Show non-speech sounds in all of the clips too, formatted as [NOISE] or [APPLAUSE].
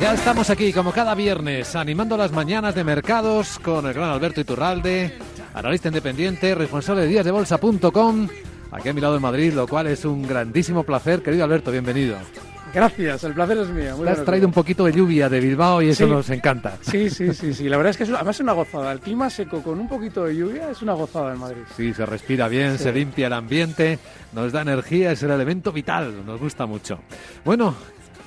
Ya estamos aquí, como cada viernes, animando las mañanas de mercados con el gran Alberto Iturralde, analista independiente, responsable de díasdebolsa.com, aquí a mi lado en Madrid, lo cual es un grandísimo placer. Querido Alberto, bienvenido. Gracias, el placer es mío. Te has traído un poquito de lluvia de Bilbao y eso nos encanta. Sí, sí, sí, sí. La verdad es que es además es una gozada. El clima seco con un poquito de lluvia es una gozada en Madrid. Sí, se respira bien, se limpia el ambiente, nos da energía, es el elemento vital, nos gusta mucho. Bueno,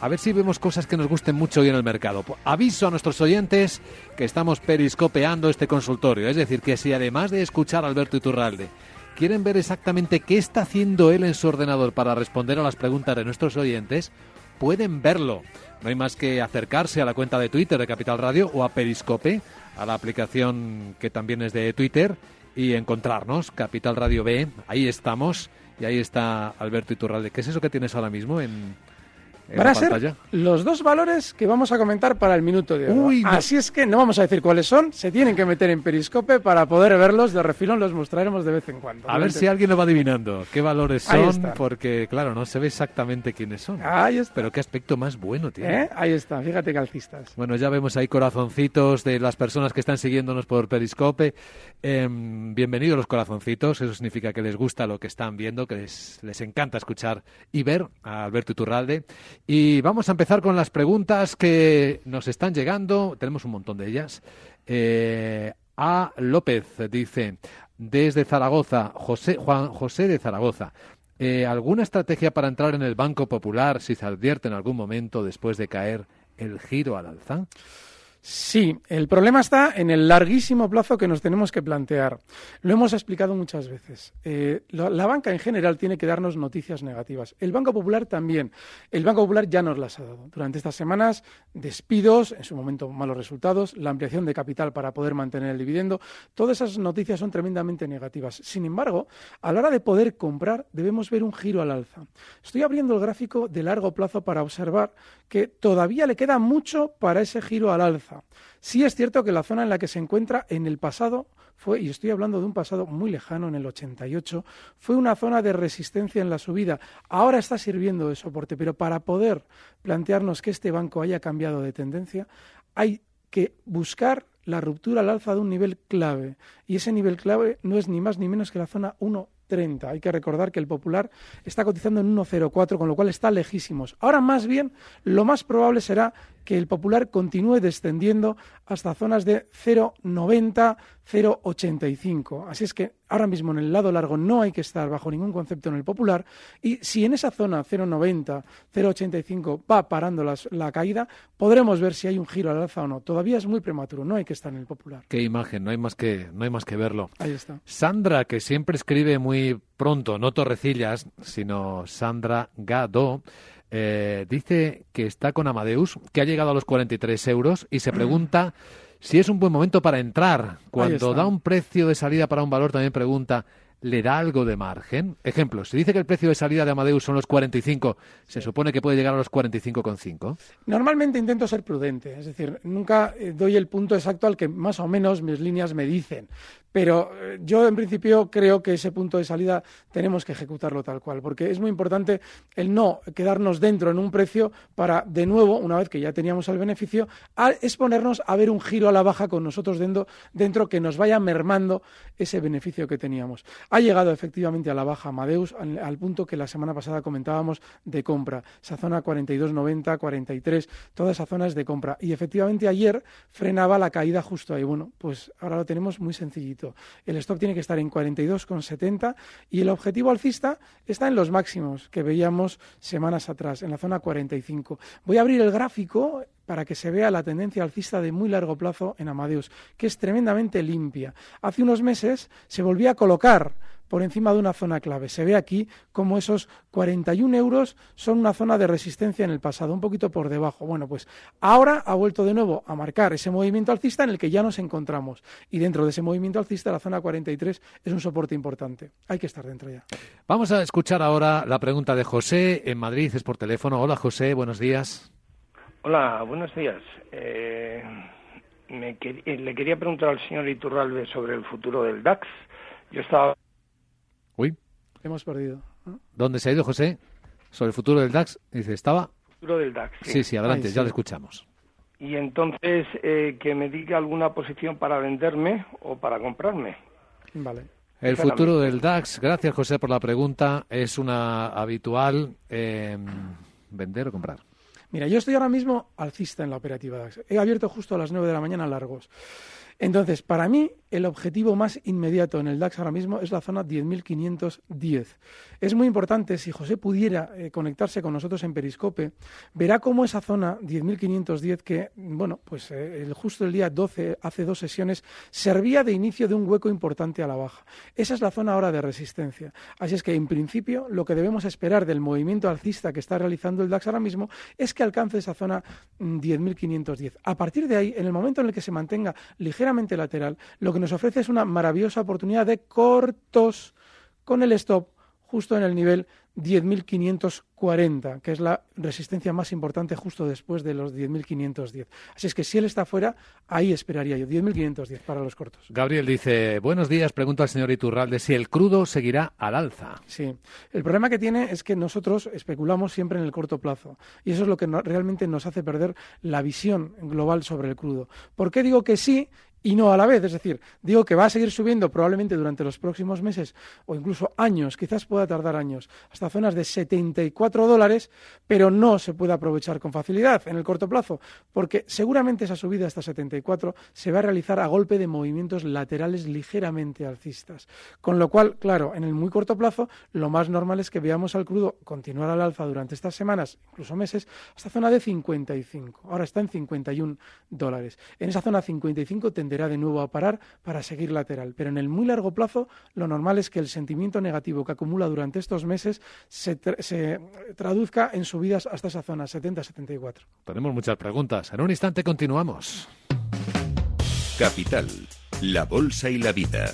a ver si vemos cosas que nos gusten mucho hoy en el mercado. Aviso a nuestros oyentes que estamos periscopeando este consultorio. Es decir, que si además de escuchar a Alberto Iturralde, quieren ver exactamente qué está haciendo él en su ordenador para responder a las preguntas de nuestros oyentes, pueden verlo. No hay más que acercarse a la cuenta de Twitter de Capital Radio o a Periscope, a la aplicación que también es de Twitter, y encontrarnos, Capital Radio B, ahí estamos, y ahí está Alberto Iturralde. ¿Qué es eso que tienes ahora mismo en, Van a ser los dos valores que vamos a comentar para el minuto de hoy. Así es que no vamos a decir cuáles son, se tienen que meter en Periscope para poder verlos de refilón, los mostraremos de vez en cuando. A ver si alguien lo va adivinando qué valores son, porque claro, no se ve exactamente quiénes son. Ahí está. Pero qué aspecto más bueno tiene. ¿Eh? Ahí está, fíjate calcistas. Bueno, ya vemos ahí corazoncitos de las personas que están siguiéndonos por Periscope. Em, bienvenidos los corazoncitos, eso significa que les gusta lo que están viendo, que les, les encanta escuchar y ver a Alberto Iturralde. Y vamos a empezar con las preguntas que nos están llegando. Tenemos un montón de ellas. Eh, a López dice, desde Zaragoza, José, Juan José de Zaragoza. Eh, ¿Alguna estrategia para entrar en el Banco Popular si se advierte en algún momento después de caer el giro al alza? Sí, el problema está en el larguísimo plazo que nos tenemos que plantear. Lo hemos explicado muchas veces. Eh, la, banca en general tiene que darnos noticias negativas. El Banco Popular también. El Banco Popular ya nos las ha dado. Durante estas semanas, despidos, en su momento malos resultados, la ampliación de capital para poder mantener el dividendo. Todas esas noticias son tremendamente negativas. Sin embargo, a la hora de poder comprar, debemos ver un giro al alza. Estoy abriendo el gráfico de largo plazo para observar que todavía le queda mucho para ese giro al alza. Sí es cierto que la zona en la que se encuentra en el pasado fue, y estoy hablando de un pasado muy lejano, en el 88, fue una zona de resistencia en la subida. Ahora está sirviendo de soporte, pero para poder plantearnos que este banco haya cambiado de tendencia, hay que buscar la ruptura al alza de un nivel clave. Y ese nivel clave no es ni más ni menos que la zona 1 hay que recordar que el Popular está cotizando en 1,04, con lo cual está lejísimos. Ahora más bien, lo más probable será que el Popular continúe descendiendo hasta zonas de 0,90, 0,85. Así es que ahora mismo en el lado largo no hay que estar bajo ningún concepto en el Popular y si en esa zona 0,90, 0,85 va parando la caída, podremos ver si hay un giro al alza o no. Todavía es muy prematuro, no hay que estar en el Popular. Qué imagen, no hay más que, no hay más que verlo. Ahí está. Sandra, que siempre escribe muy pronto, no Torrecillas, sino Sandra Gado, eh, dice que está con Amadeus, que ha llegado a los 43 euros y se pregunta [CLEARS THROAT] si es un buen momento para entrar. Cuando da un precio de salida para un valor, también pregunta le da algo de margen? Ejemplo, si dice que el precio de salida de Amadeus son los 45, ¿se supone que puede llegar a los 45,5? Normalmente intento ser prudente, es decir, nunca eh, doy el punto exacto al que más o menos mis líneas me dicen, pero eh, yo en principio creo que ese punto de salida tenemos que ejecutarlo tal cual, porque es muy importante el no quedarnos dentro en un precio para, de nuevo, una vez que ya teníamos el beneficio, exponernos a ver un giro a la baja con nosotros dentro, dentro que nos vaya mermando ese beneficio que teníamos. Ha llegado efectivamente a la baja Amadeus al, punto que la semana pasada comentábamos de compra. Esa zona 42.90, 43, toda esa zona es de compra. Y efectivamente ayer frenaba la caída justo ahí. Bueno, pues ahora lo tenemos muy sencillito. El stop tiene que estar en 42,70 y el objetivo alcista está en los máximos que veíamos semanas atrás, en la zona 45. Voy a abrir el gráfico para que se vea la tendencia alcista de muy largo plazo en Amadeus, que es tremendamente limpia. Hace unos meses se volvía a colocar por encima de una zona clave. Se ve aquí como esos 41 euros son una zona de resistencia en el pasado, un poquito por debajo. Bueno, pues ahora ha vuelto de nuevo a marcar ese movimiento alcista en el que ya nos encontramos. Y dentro de ese movimiento alcista, la zona 43 es un soporte importante. Hay que estar dentro ya. Vamos a escuchar ahora la pregunta de José en Madrid, es por teléfono. Hola José, buenos días. Hola, buenos días. Eh, eh, le quería preguntar al señor Iturralbe sobre el futuro del DAX. Yo estaba Uy. Hemos perdido. ¿Dónde se ha ido José? Sobre el futuro del DAX. Dice, ¿estaba? El futuro del DAX. Sí, sí, adelante, ya lo escuchamos. Y entonces, eh, que me diga alguna posición para venderme o para comprarme. Vale. El futuro del DAX, gracias José por la pregunta, es una habitual eh, vender o comprar. Mira, yo estoy ahora mismo alcista en la operativa DAX. He abierto justo a las 9 de la mañana largos. Entonces, para mí, el objetivo más inmediato en el DAX ahora mismo es la zona 10.510. Es muy importante, si José pudiera eh, conectarse con nosotros en Periscope, verá cómo esa zona 10.510, que, bueno, pues eh, el, justo el día 12, hace dos sesiones, servía de inicio de un hueco importante a la baja. Esa es la zona ahora de resistencia. Así es que, en principio, lo que debemos esperar del movimiento alcista que está realizando el DAX ahora mismo es que alcance esa zona 10.510. Mm, a partir de ahí, en el momento en el que se mantenga ligeramente lateral, lo que nos ofrece es una maravillosa oportunidad de cortos con el stop justo en el nivel 10.540, que es la resistencia más importante justo después de los 10.510. Así es que si él está fuera, ahí esperaría yo, 10.510 para los cortos. Gabriel dice, buenos días, pregunta al señor Iturralde si el crudo seguirá al alza. Sí, el problema que tiene es que nosotros especulamos siempre en el corto plazo y eso es lo que realmente nos hace perder la visión global sobre el crudo. ¿Por qué digo que sí y no a la vez. Es decir, digo que va a seguir subiendo probablemente durante los próximos meses o incluso años, quizás pueda tardar años, hasta zonas de 74 dólares, pero no se puede aprovechar con facilidad en el corto plazo, porque seguramente esa subida hasta 74 se va a realizar a golpe de movimientos laterales ligeramente alcistas. Con lo cual, claro, en el muy corto plazo, lo más normal es que veamos al crudo continuar al alza durante estas semanas, incluso meses, hasta zona de 55. Ahora está en 51 dólares. En esa zona 55 tenderá de nuevo a parar para seguir lateral. Pero en el muy largo plazo, lo normal es que el sentimiento negativo que acumula durante estos meses se, traduzca en subidas hasta esa zona, 70-74. Tenemos muchas preguntas. En un instante continuamos. Capital, la Bolsa y la Vida.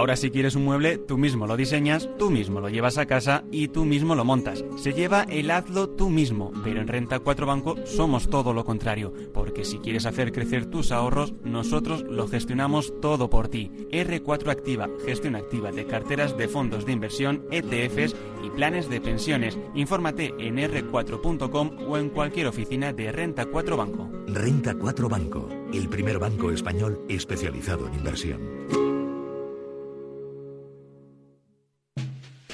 Ahora si quieres un mueble, tú mismo lo diseñas, tú mismo lo llevas a casa y tú mismo lo montas. Se lleva el hazlo tú mismo, pero en Renta 4 Banco somos todo lo contrario, porque si quieres hacer crecer tus ahorros, nosotros lo gestionamos todo por ti. R4 Activa, gestión activa de carteras de fondos de inversión, ETFs y planes de pensiones. Infórmate en r4.com o en cualquier oficina de Renta 4 Banco. Renta 4 Banco, el primer banco español especializado en inversión.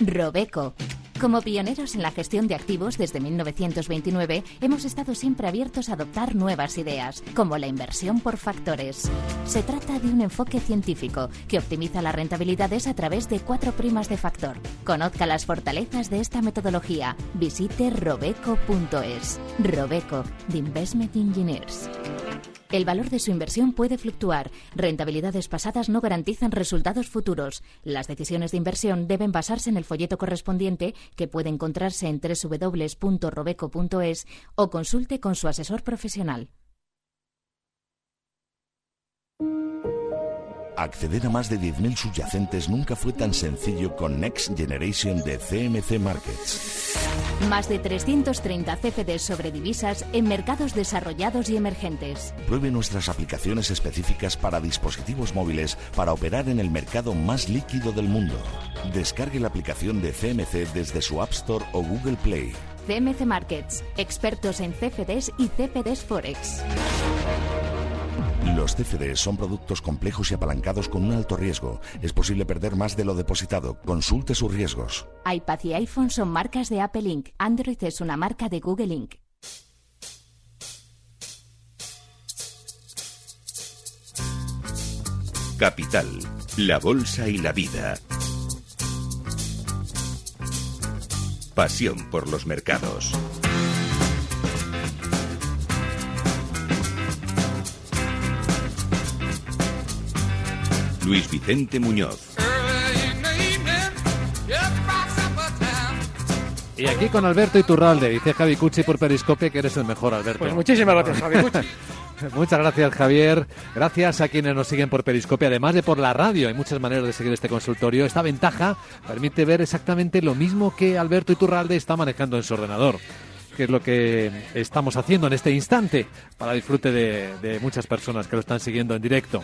Robeco Como pioneros en la gestión de activos desde 1929, hemos estado siempre abiertos a adoptar nuevas ideas, como la inversión por factores. Se trata de un enfoque científico que optimiza las rentabilidades a través de cuatro primas de factor. Conozca las fortalezas de esta metodología. Visite robeco.es. Robeco, de Investment Engineers. El valor de su inversión puede fluctuar. Rentabilidades pasadas no garantizan resultados futuros. Las decisiones de inversión deben basarse en el folleto correspondiente que puede encontrarse en www.robeco.es o consulte con su asesor profesional. Acceder a más de 10.000 subyacentes nunca fue tan sencillo con Next Generation de CMC Markets. Más de 330 CFDs sobre divisas en mercados desarrollados y emergentes. Pruebe nuestras aplicaciones específicas para dispositivos móviles para operar en el mercado más líquido del mundo. Descargue la aplicación de CMC desde su App Store o Google Play. CMC Markets, expertos en CFDs y CFDs Forex. Los CFDs son productos complejos y apalancados con un alto riesgo. Es posible perder más de lo depositado. Consulte sus riesgos. iPad y iPhone son marcas de Apple Inc. Android es una marca de Google Inc. Capital, la Bolsa y la Vida. Pasión por los mercados. Luis Vicente Muñoz. Y aquí con Alberto Iturralde, dice Javi Cucci por Periscope que eres el mejor, Alberto. Pues muchísimas gracias, Javi Cucci. [LAUGHS] Muchas gracias, Javier. Gracias a quienes nos siguen por Periscope, además de por la radio. Hay muchas maneras de seguir este consultorio. Esta ventaja permite ver exactamente lo mismo que Alberto Iturralde está manejando en su ordenador que es lo que estamos haciendo en este instante para disfrute de, muchas personas que lo están siguiendo en directo.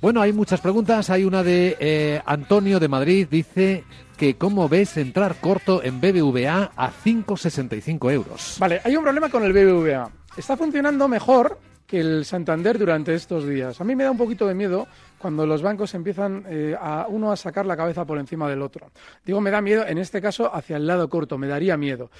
Bueno, hay muchas preguntas. Hay una de eh, Antonio de Madrid. Dice que cómo ves entrar corto en BBVA a 5,65 euros. Vale, hay un problema con el BBVA. Está funcionando mejor que el Santander durante estos días. A mí me da un poquito de miedo cuando los bancos empiezan eh, a uno a sacar la cabeza por encima del otro. Digo, me da miedo, en este caso, hacia el lado corto, me daría miedo.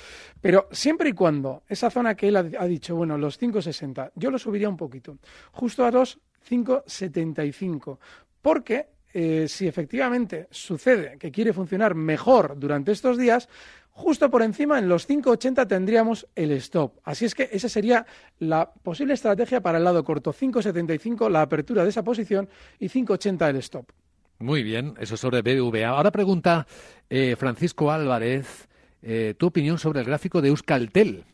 Pero siempre y cuando esa zona que él ha, dicho, bueno, los 5,60, yo lo subiría un poquito, justo a los 5,75, porque eh, si efectivamente sucede que quiere funcionar mejor durante estos días, Justo por encima, en los 5,80 tendríamos el stop. Así es que esa sería la posible estrategia para el lado corto. 5,75 la apertura de esa posición y 5,80 el stop. Muy bien, eso sobre BBVA. Ahora pregunta eh, Francisco Álvarez, eh, tu opinión sobre el gráfico de Euskaltel.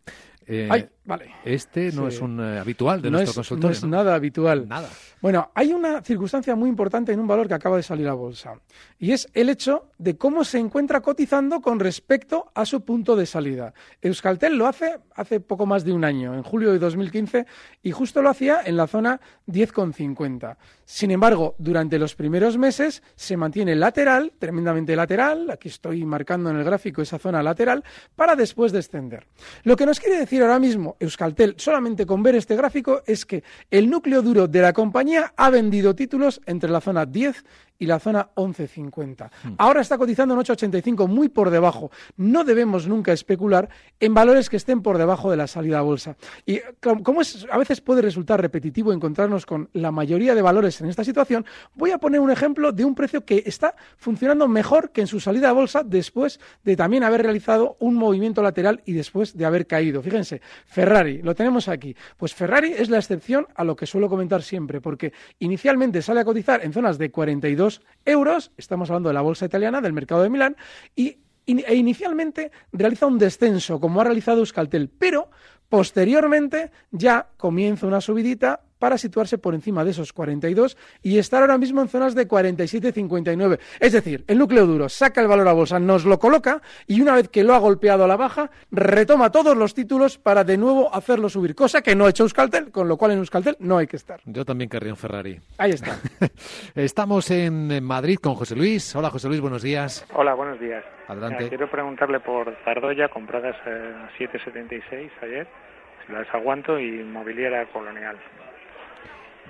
Eh, vale. Este no es un habitual de nuestro consultorio. No es nada habitual. Nada. Bueno, hay una circunstancia muy importante en un valor que acaba de salir a bolsa y es el hecho de cómo se encuentra cotizando con respecto a su punto de salida. Euskaltel lo hace hace poco más de un año, en julio de 2015, y justo lo hacía en la zona 10,50. Sin embargo, durante los primeros meses se mantiene lateral, tremendamente lateral, aquí estoy marcando en el gráfico esa zona lateral, para después descender. Lo que nos quiere decir ahora mismo Euskaltel, solamente con ver este gráfico, es que el núcleo duro de la compañía ha vendido títulos entre la zona 10 y la zona 11.50. Hmm. Ahora está cotizando en 8.85, muy por debajo. No debemos nunca especular en valores que estén por debajo de la salida a bolsa. Y como es, a veces puede resultar repetitivo encontrarnos con la mayoría de valores en esta situación, voy a poner un ejemplo de un precio que está funcionando mejor que en su salida a bolsa después de también haber realizado un movimiento lateral y después de haber caído. Fíjense, Ferrari, lo tenemos aquí. Pues Ferrari es la excepción a lo que suelo comentar siempre, porque inicialmente sale a cotizar en zonas de 42 euros, estamos hablando de la bolsa italiana, del mercado de Milán, y e inicialmente realiza un descenso, como ha realizado Euskaltel, pero posteriormente ya comienza una subidita para situarse por encima de esos 42 y estar ahora mismo en zonas de 47-59. Es decir, el núcleo duro saca el valor a bolsa, nos lo coloca y una vez que lo ha golpeado a la baja, retoma todos los títulos para de nuevo hacerlo subir, cosa que no ha hecho Euskaltel, con lo cual en Euskaltel no hay que estar. Yo también querría un Ferrari. Ahí está. [LAUGHS] Estamos en Madrid con José Luis. Hola José Luis, buenos días. Hola, buenos días. Adelante. quiero preguntarle por Zardoya, compradas a 7,76 ayer, si las aguanto, y Mobiliera Colonial.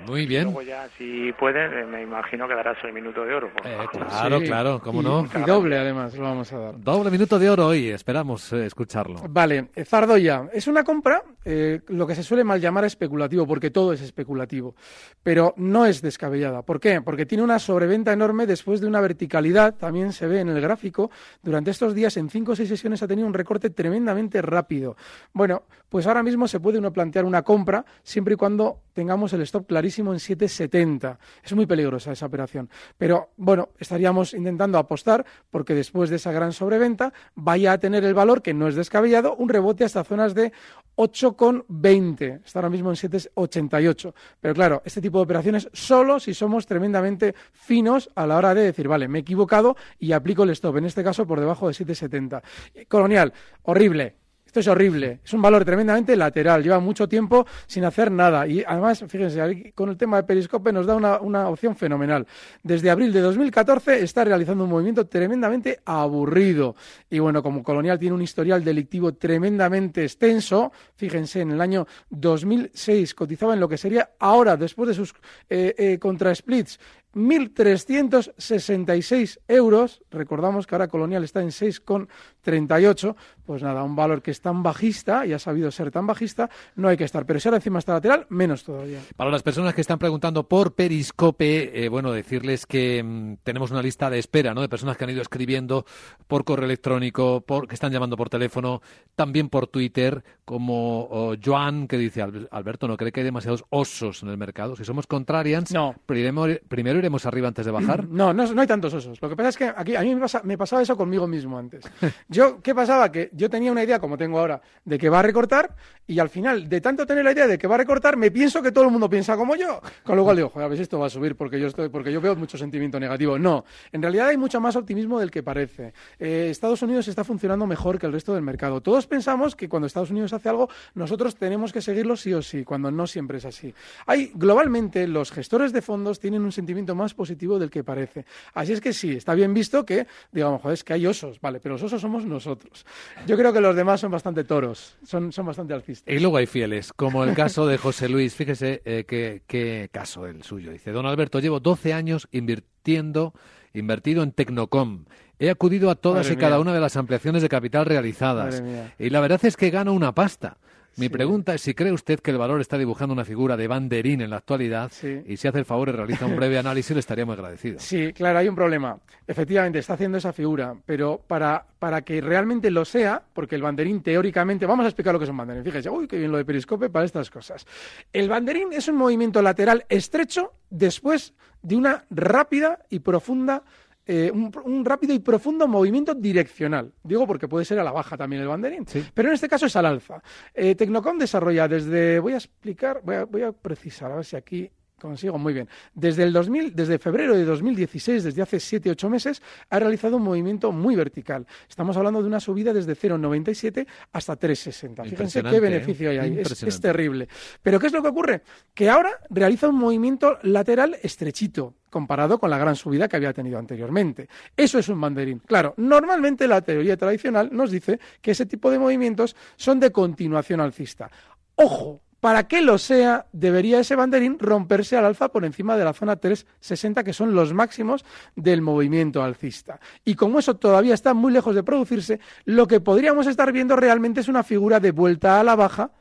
Muy bien. Luego ya, si puede, eh, me imagino que darás el minuto de oro. por Eh, claro, Sí. claro, cómo Y- no. Y doble, además, lo vamos a dar. Doble minuto de oro hoy, esperamos eh, escucharlo. Vale, Zardoya, es una compra, eh, lo que se suele mal llamar especulativo, porque todo es especulativo, pero no es descabellada. ¿Por qué? Porque tiene una sobreventa enorme después de una verticalidad, también se ve en el gráfico, durante estos días en cinco o seis sesiones ha tenido un recorte tremendamente rápido. Bueno, pues ahora mismo se puede uno plantear una compra siempre y cuando tengamos el stop clarísimo en 7,70. Es muy peligrosa esa operación. Pero bueno, estaríamos intentando apostar porque después de esa gran sobreventa vaya a tener el valor, que no es descabellado, un rebote hasta zonas de 8,20. Está ahora mismo en 7,88. Pero claro, este tipo de operaciones solo si somos tremendamente finos a la hora de decir, vale, me he equivocado y aplico el stop, en este caso por debajo de 7,70. Colonial, horrible. Esto es horrible, es un valor tremendamente lateral, lleva mucho tiempo sin hacer nada. Y además, fíjense, con el tema de Periscope nos da una, opción fenomenal. Desde abril de 2014 está realizando un movimiento tremendamente aburrido. Y bueno, como Colonial tiene un historial delictivo tremendamente extenso, fíjense, en el año 2006 cotizaba en lo que sería ahora, después de sus eh, eh, contra-splits, 1.366 euros. Recordamos que ahora Colonial está en 6,38. Pues nada, un valor que es tan bajista y ha sabido ser tan bajista, no hay que estar. Pero si ahora encima está lateral, menos todavía. Para las personas que están preguntando por Periscope, eh, bueno, decirles que mm, tenemos una lista de espera, ¿no? De personas que han ido escribiendo por correo electrónico, por, que están llamando por teléfono, también por Twitter, como oh, Joan, que dice, "Al- Alberto, ¿no cree que hay demasiados osos en el mercado? Si somos contrarians, primero, primero iremos arriba antes de bajar. No, no, no hay tantos osos. Lo que pasa es que aquí a mí me, pasa- me pasaba eso conmigo mismo antes. [LAUGHS] Yo, ¿qué pasaba? Que yo tenía una idea, como tengo ahora, de que va a recortar y al final, de tanto tener la idea de que va a recortar, me pienso que todo el mundo piensa como yo. Con lo cual digo, joder, a ver si esto va a subir porque yo, estoy, porque yo veo mucho sentimiento negativo. No, en realidad hay mucho más optimismo del que parece. Eh, Estados Unidos está funcionando mejor que el resto del mercado. Todos pensamos que cuando Estados Unidos hace algo, nosotros tenemos que seguirlo sí o sí, cuando no siempre es así. Hay, globalmente, los gestores de fondos tienen un sentimiento más positivo del que parece. Así es que sí, está bien visto que, digamos, joder, es que hay osos, vale, pero los osos somos nosotros. Yo creo que los demás son bastante toros, son, son bastante alcistas. Y luego hay fieles, como el caso de José Luis. Fíjese eh, qué, qué caso el suyo. Dice, don Alberto, llevo 12 años invirtiendo, invertido en Tecnocom. He acudido a todas Madre y cada una de las ampliaciones de capital realizadas. Y la verdad es que gano una pasta. Mi pregunta es si cree usted que el valor está dibujando una figura de banderín en la actualidad y si hace el favor y realiza un breve [LAUGHS] análisis le estaría muy agradecido. Sí, claro, hay un problema. Efectivamente, está haciendo esa figura, pero para, para que realmente lo sea, porque el banderín teóricamente, vamos a explicar lo que es un banderín. Fíjese, uy, qué bien lo de periscope para estas cosas. El banderín es un movimiento lateral estrecho después de una rápida y profunda eh, un, un rápido y profundo movimiento direccional. Digo porque puede ser a la baja también el banderín, pero en este caso es al alza. Eh, Tecnocom desarrolla desde, voy a explicar, voy a, voy a precisar, a ver si aquí consigo muy bien. Desde el 2000, desde febrero de 2016, desde hace 7 8 meses, ha realizado un movimiento muy vertical. Estamos hablando de una subida desde 0,97 hasta 3,60. Fíjense qué Impresionante, beneficio hay ahí. Es- Es, terrible. Pero ¿qué es lo que ocurre? Que ahora realiza un movimiento lateral estrechito comparado con la gran subida que había tenido anteriormente. Eso es un banderín. Claro, normalmente la teoría tradicional nos dice que ese tipo de movimientos son de continuación alcista. Ojo, para que lo sea, debería ese banderín romperse al alza por encima de la zona 360, que son los máximos del movimiento alcista. Y como eso todavía está muy lejos de producirse, lo que podríamos estar viendo realmente es una figura de vuelta a la baja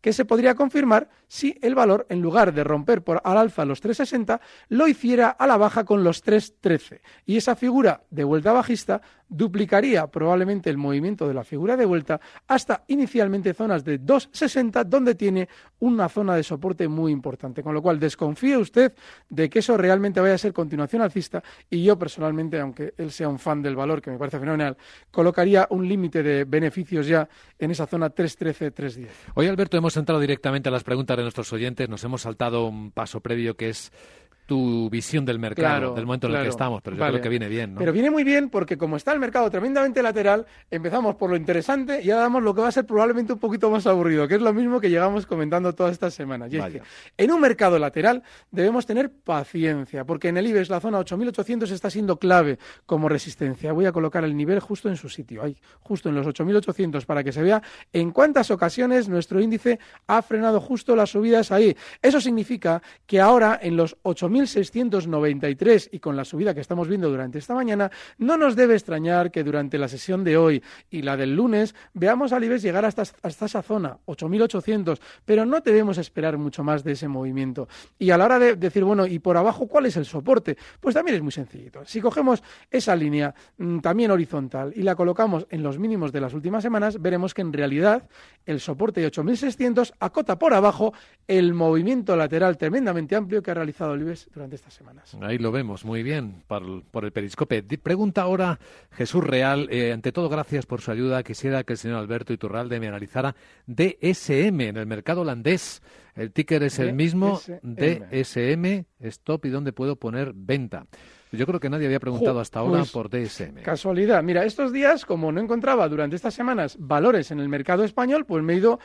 que se podría confirmar si el valor, en lugar de romper por al alza los 360, lo hiciera a la baja con los 313. Y esa figura de vuelta bajista duplicaría probablemente el movimiento de la figura de vuelta hasta inicialmente zonas de 260, donde tiene una zona de soporte muy importante. Con lo cual, desconfíe usted de que eso realmente vaya a ser continuación alcista. Y yo personalmente, aunque él sea un fan del valor, que me parece fenomenal, colocaría un límite de beneficios ya en esa zona 313-310. Hoy, Alberto, hemos entrado directamente a las preguntas de nuestros oyentes. Nos hemos saltado un paso previo que es tu visión del mercado, Claro, del momento en el que estamos, pero yo Vale. creo que viene bien, ¿no? Pero viene muy bien porque como está el mercado tremendamente lateral, empezamos por lo interesante y ahora damos lo que va a ser probablemente un poquito más aburrido, que es lo mismo que llegamos comentando todas estas semanas. Y es que en un mercado lateral debemos tener paciencia, porque en el IBEX la zona 8800 está siendo clave como resistencia. Voy a colocar el nivel justo en su sitio, ahí, justo en los 8800 para que se vea en cuántas ocasiones nuestro índice ha frenado justo las subidas ahí. Eso significa que ahora en los 8693 y con la subida que estamos viendo durante esta mañana, no nos debe extrañar que durante la sesión de hoy y la del lunes veamos al IBEX llegar hasta, hasta esa zona, 8800, pero no debemos esperar mucho más de ese movimiento. Y a la hora de decir, bueno, ¿y por abajo cuál es el soporte? Pues también es muy sencillito. Si cogemos esa línea mm, también horizontal y la colocamos en los mínimos de las últimas semanas, veremos que en realidad el soporte de 8600 acota por abajo el movimiento lateral tremendamente amplio que ha realizado el durante estas semanas. Ahí lo vemos, muy bien, por, el- por el periscope. Pregunta ahora Jesús Real. eh, ante todo, gracias por su ayuda. Quisiera que el señor Alberto Iturralde me analizara DSM en el mercado holandés. El ticker es el mismo, DSM. Stop y dónde puedo poner venta. Yo creo que nadie había preguntado hasta ahora pues, por DSM. Casualidad. Mira, estos días, como no encontraba durante estas semanas valores en el mercado español, pues me he ido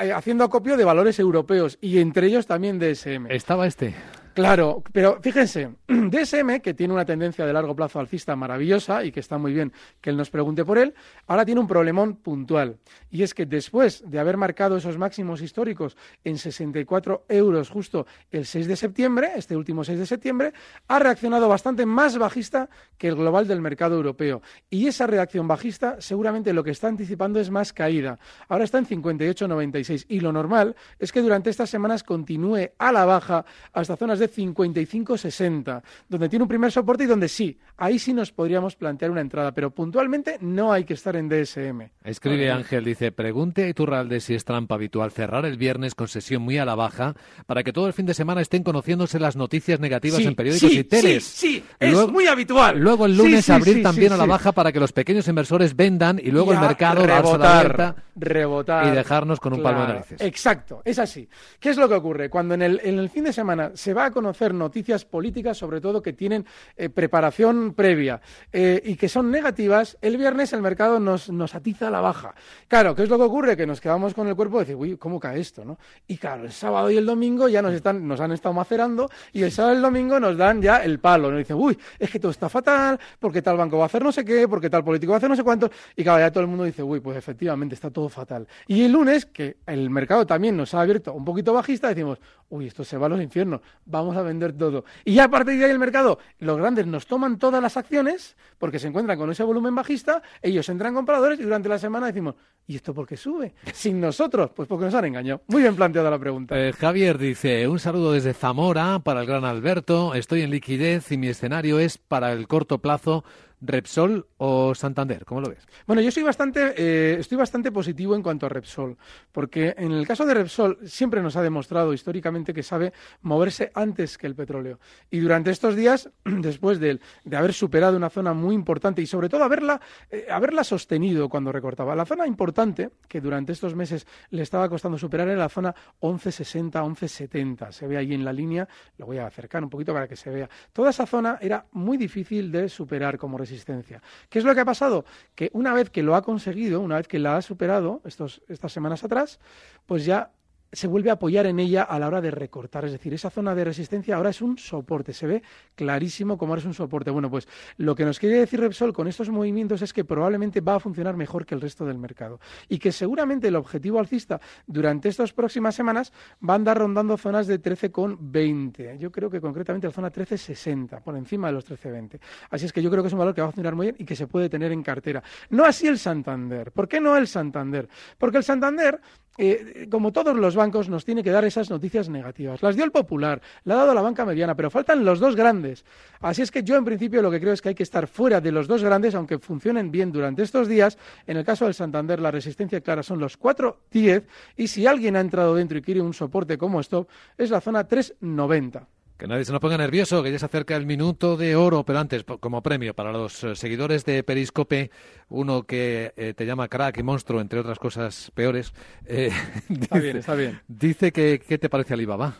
eh, haciendo acopio de valores europeos y entre ellos también DSM. Estaba este. Claro, pero fíjense, [CLEARS THROAT] DSM, que tiene una tendencia de largo plazo alcista maravillosa y que está muy bien que él nos pregunte por él, ahora tiene un problemón puntual. Y es que después de haber marcado esos máximos históricos en 64 euros justo el 6 de septiembre, este último 6 de septiembre, ha reaccionado bastante más bajista que el global del mercado europeo. Y esa reacción bajista seguramente lo que está anticipando es más caída. Ahora está en 58,96 y lo normal es que durante estas semanas continúe a la baja hasta zonas de 55,60, donde tiene un primer soporte y donde sí, ahí sí nos podríamos plantear una entrada, pero puntualmente no hay que estar en DSM. Escribe. Ángel, dice, pregunte a Iturralde si es trampa habitual cerrar el viernes con sesión muy a la baja para que todo el fin de semana estén conociéndose las noticias negativas Sí, en periódicos sí, y teles. sí, sí, es luego- muy habitual. Luego el lunes sí, abrir sí, también sí, a la sí. baja para que los pequeños inversores vendan y luego Y el mercado darse la rebotar, rebotar y dejarnos con un palmo de Claro, narices. Exacto, es así. ¿Qué es lo que ocurre? Cuando en el, en el fin de semana se va a conocer noticias políticas, sobre todo que tienen eh, preparación previa eh, y que son negativas, el viernes el mercado nos, nos atiza la baja. Claro, ¿qué es lo que ocurre? Que nos quedamos con el cuerpo de decir, uy, ¿cómo cae esto? ¿no? Y claro, el sábado y el domingo ya nos, están, nos han estado macerando y el sábado y el domingo nos dan ya el palo. Nos dicen, uy, es que todo está fatal, porque tal banco va a hacer no sé qué, porque tal político va a hacer no sé cuánto. Y claro, ya todo el mundo dice, uy, pues efectivamente está todo fatal. Y el lunes, que el mercado también nos ha abierto un poquito bajista, decimos, uy, esto se va a los infiernos, vamos a vender todo. Y ya a partir de ahí el mercado, los grandes nos toman todas las acciones porque se encuentran con ese volumen bajista, ellos entran compradores y durante la semana decimos, ¿y esto por qué sube? Sin nosotros, pues porque nos han engañado. Muy bien planteada la pregunta. Eh, Javier dice, un saludo desde Zamora para el gran Alberto, estoy en liquidez y mi escenario es para el corto plazo Repsol o Santander, ¿cómo lo ves? Bueno, yo bastante, eh, estoy bastante positivo en cuanto a Repsol, porque en el caso de Repsol siempre nos ha demostrado históricamente que sabe moverse antes que el petróleo. Y durante estos días, [CLEARS THROAT] después de, de haber superado una zona muy importante y sobre todo haberla, eh, haberla sostenido cuando recortaba, la zona importante que durante estos meses le estaba costando superar era la zona 1160, 1170. Se ve ahí en la línea, lo voy a acercar un poquito para que se vea. Toda esa zona era muy difícil de superar como resistencia. ¿Qué es lo que ha pasado? Que una vez que lo ha conseguido, una vez que la ha superado estos, estas semanas atrás, pues ya se vuelve a apoyar en ella a la hora de recortar. Es decir, esa zona de resistencia ahora es un soporte. Se ve clarísimo cómo ahora es un soporte. Bueno, pues lo que nos quiere decir Repsol con estos movimientos es que probablemente va a funcionar mejor que el resto del mercado. Y que seguramente el objetivo alcista durante estas próximas semanas va a andar rondando zonas de 13,20. Yo creo que concretamente la zona 13,60, por encima de los 13,20. Así es que yo creo que es un valor que va a funcionar muy bien y que se puede tener en cartera. No así el Santander. ¿Por qué no el Santander? Porque el Santander eh, como todos los bancos, nos tiene que dar esas noticias negativas. Las dio el Popular, la ha dado la banca mediana, pero faltan los dos grandes. Así es que yo, en principio, lo que creo es que hay que estar fuera de los dos grandes, aunque funcionen bien durante estos días. En el caso del Santander, la resistencia clara son los 4.10 y si alguien ha entrado dentro y quiere un soporte como stop, es la zona 3.90. Que nadie se nos ponga nervioso, que ya se acerca el minuto de oro, pero antes, como premio para los eh, seguidores de Periscope, uno que eh, te llama crack y monstruo, entre otras cosas peores, [LAUGHS] eh, Está bien, está bien. dice que, ¿qué te parece Alibaba?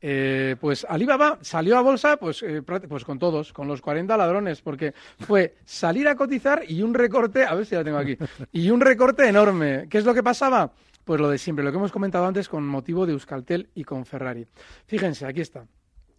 Eh, pues Alibaba salió a bolsa pues, eh, pues con todos, con los 40 ladrones, porque fue salir a cotizar y un recorte, a ver si la tengo aquí, y un recorte enorme. ¿Qué es lo que pasaba? Pues lo de siempre, lo que hemos comentado antes con motivo de Euskaltel y con Ferrari. Fíjense, aquí está.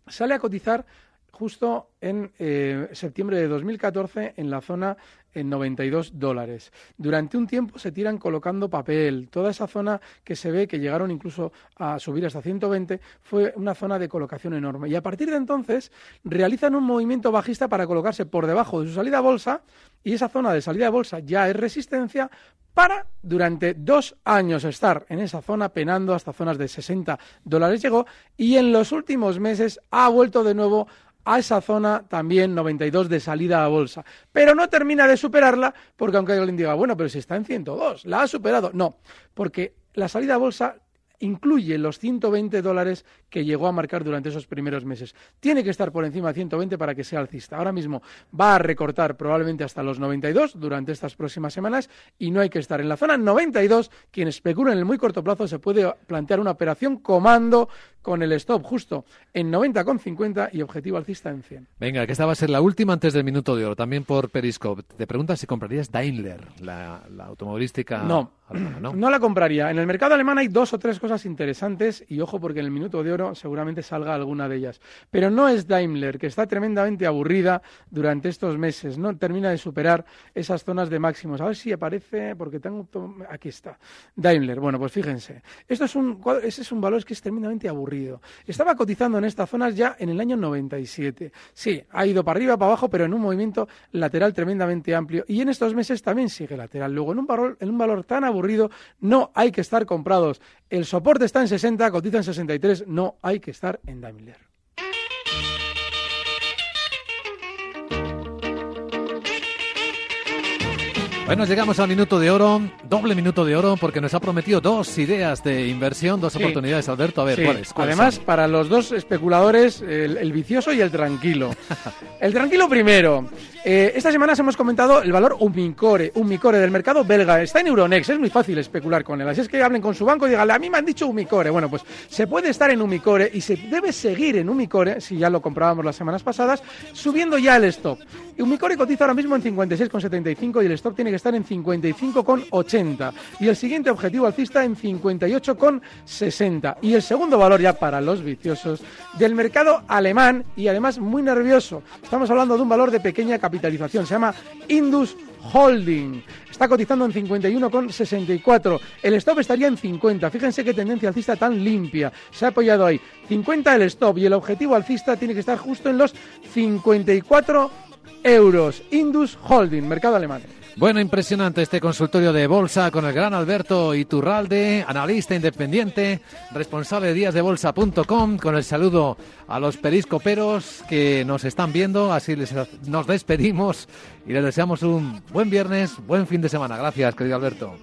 Sale a cotizar justo en eh, septiembre de 2014 en la zona en 92 dólares. Durante un tiempo se tiran colocando papel. Toda esa zona que se ve que llegaron incluso a subir hasta 120 fue una zona de colocación enorme. Y a partir de entonces realizan un movimiento bajista para colocarse por debajo de su salida a bolsa y esa zona de salida a bolsa ya es resistencia para durante dos años estar en esa zona penando hasta zonas de 60 dólares llegó y en los últimos meses ha vuelto de nuevo a esa zona también 92 de salida a bolsa. Pero no termina de superarla porque aunque alguien diga, bueno, pero si está en 102, la ha superado. No, porque la salida a bolsa incluye los 120 dólares que llegó a marcar durante esos primeros meses. Tiene que estar por encima de 120 para que sea alcista. Ahora mismo va a recortar probablemente hasta los 92 durante estas próximas semanas y no hay que estar en la zona 92. Quien especula en el muy corto plazo se puede plantear una operación comando con el stop justo en 90,50 y objetivo alcista en 100. Venga, que esta va a ser la última antes del minuto de oro, también por Periscope. Te preguntas si comprarías Daimler, la, automovilística. No, no, la compraría. En el mercado alemán hay dos o tres cosas interesantes y ojo porque en el minuto de oro seguramente salga alguna de ellas. Pero no es Daimler, que está tremendamente aburrida durante estos meses, no termina de superar esas zonas de máximos. A ver si aparece, porque tengo... Aquí está. Daimler, bueno, pues fíjense. Esto es un, ese es un valor que es tremendamente aburrido. Estaba cotizando en estas zonas ya en el año 97. Sí, ha ido para arriba, para abajo, pero en un movimiento lateral tremendamente amplio. Y en estos meses también sigue lateral. Luego, en un valor, en un valor tan aburrido, no hay que estar comprados. El soporte está en 60, cotiza en 63, no hay que estar en Daimler. Bueno, llegamos al minuto de oro, doble minuto de oro, porque nos ha prometido dos ideas de inversión, dos oportunidades, Alberto. A ver, ¿cuáles? Además, para los dos especuladores, el, vicioso y el tranquilo. [LAUGHS] el tranquilo primero. Eh, esta semana hemos comentado el valor Umicore, Umicore del mercado belga. Está en Euronext, es muy fácil especular con él. Así es que hablen con su banco y díganle, a mí me han dicho Umicore. Bueno, pues se puede estar en Umicore y se debe seguir en Umicore, si ya lo comprábamos las semanas pasadas, subiendo ya el stop. Umicore cotiza ahora mismo en 56,75 y el stop tiene que estar en 55,80 y el siguiente objetivo alcista en 58,60 y el segundo valor ya para los viciosos del mercado alemán y además muy nervioso. Estamos hablando de un valor de pequeña capitalización, se llama Indus Holding. Está cotizando en 51,64. El stop estaría en 50. Fíjense qué tendencia alcista tan limpia. Se ha apoyado ahí. 50 el stop y el objetivo alcista tiene que estar justo en los 54 euros. Indus Holding, mercado alemán. Bueno, impresionante este consultorio de bolsa con el gran Alberto Iturralde, analista independiente, responsable de díasdebolsa.com, con el saludo a los periscoperos que nos están viendo. Así les, nos despedimos y les deseamos un buen viernes, buen fin de semana. Gracias, querido Alberto.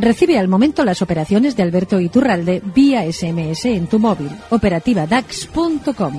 Recibe al momento las operaciones de Alberto Iturralde vía SMS en tu móvil. Operativa DAX.com.